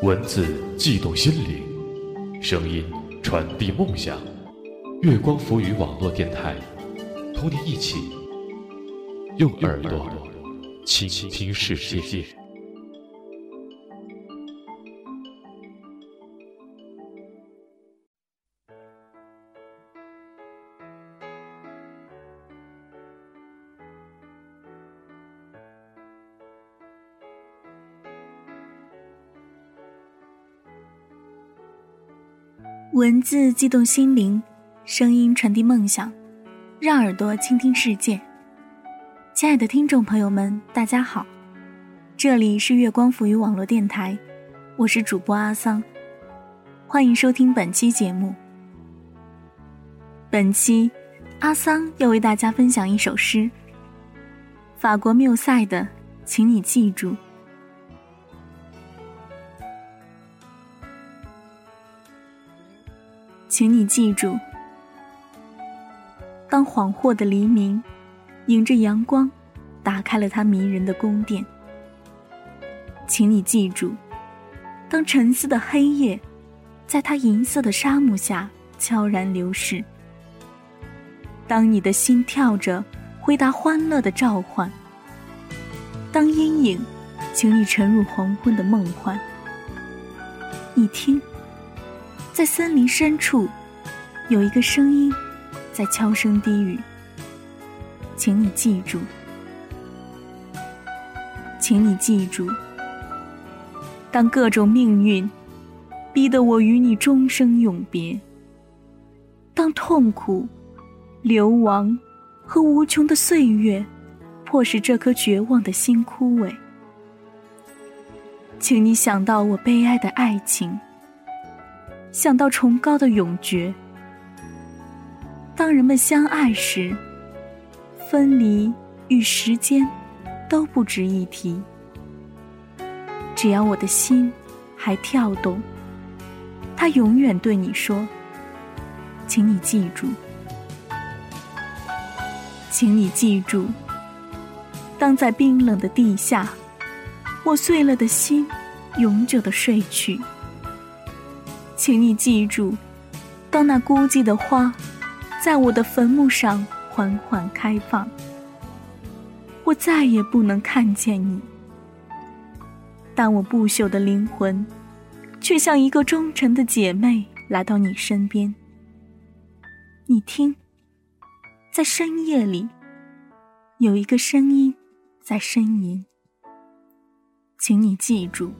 文字悸动心灵，声音传递梦想。月光浮语网络电台，同你一起用耳朵倾听世界。文字悸动心灵，声音传递梦想，让耳朵倾听世界。亲爱的听众朋友们，大家好，这里是月光浮语网络电台，我是主播阿桑，欢迎收听本期节目。本期，阿桑要为大家分享一首诗，法国缪塞的，请你记住。请你记住，当恍惚的黎明，迎着阳光，打开了它迷人的宫殿。请你记住，当沉思的黑夜，在它银色的沙漠下悄然流逝。当你的心跳着，回答欢乐的召唤。当阴影，请你沉入黄昏的梦幻。你听。在森林深处，有一个声音在悄声低语。请你记住，请你记住，当各种命运逼得我与你终生永别，当痛苦、流亡和无穷的岁月迫使这颗绝望的心枯萎，请你想到我悲哀的爱情。想到崇高的永诀，当人们相爱时，分离与时间都不值一提。只要我的心还跳动，它永远对你说：“请你记住，请你记住。”当在冰冷的地下，我碎了的心永久的睡去。请你记住，当那孤寂的花在我的坟墓上缓缓开放，我再也不能看见你，但我不朽的灵魂却像一个忠诚的姐妹来到你身边。你听，在深夜里有一个声音在呻吟，请你记住。